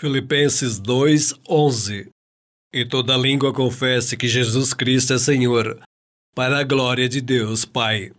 Filipenses 2, 11 E toda língua confesse que Jesus Cristo é Senhor, para a glória de Deus Pai.